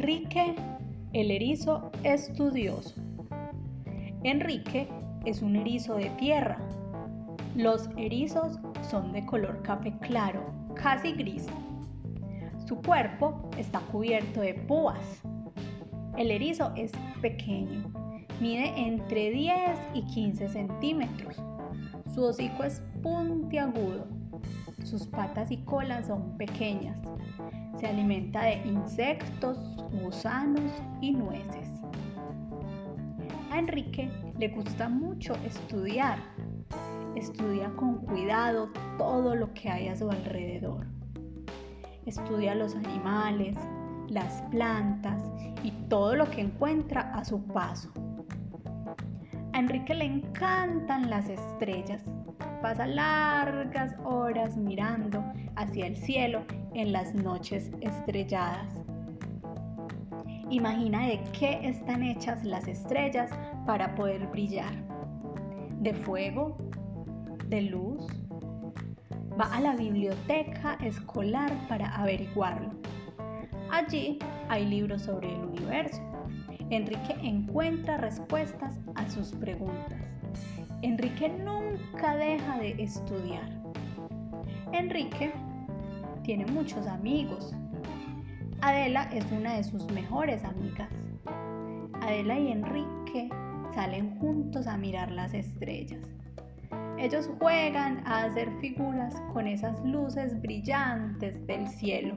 Enrique, el erizo estudioso. Enrique es un erizo de tierra. Los erizos son de color café claro, casi gris. Su cuerpo está cubierto de púas. El erizo es pequeño, mide entre 10 y 15 centímetros. Su hocico es puntiagudo. Sus patas y colas son pequeñas. Se alimenta de insectos, gusanos y nueces. A Enrique le gusta mucho estudiar. Estudia con cuidado todo lo que hay a su alrededor. Estudia los animales, las plantas y todo lo que encuentra a su paso. A Enrique le encantan las estrellas. Pasa largas horas mirando hacia el cielo en las noches estrelladas. Imagina de qué están hechas las estrellas para poder brillar. ¿De fuego? ¿De luz? Va a la biblioteca escolar para averiguarlo. Allí hay libros sobre el universo. Enrique encuentra respuestas a sus preguntas. Enrique nunca deja de estudiar. Enrique tiene muchos amigos. Adela es una de sus mejores amigas. Adela y Enrique salen juntos a mirar las estrellas. Ellos juegan a hacer figuras con esas luces brillantes del cielo.